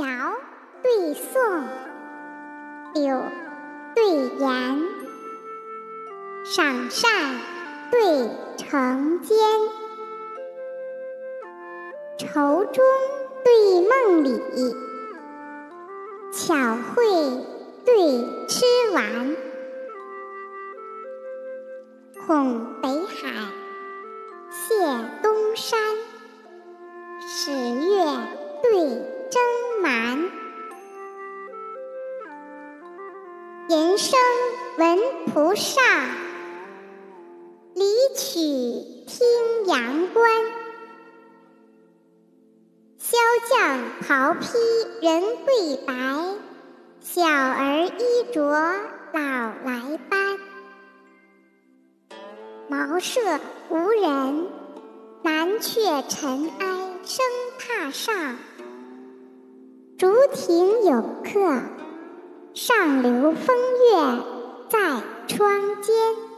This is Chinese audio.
尧对宋，柳对颜，赏善对惩奸，愁中对梦里，巧慧对痴顽，恐北海，人生闻菩萨，离曲听阳关。萧将袍披人贵白，小儿衣着老来斑。茅舍无人，南阙尘埃声榻上。竹亭有客，上流风月在窗间。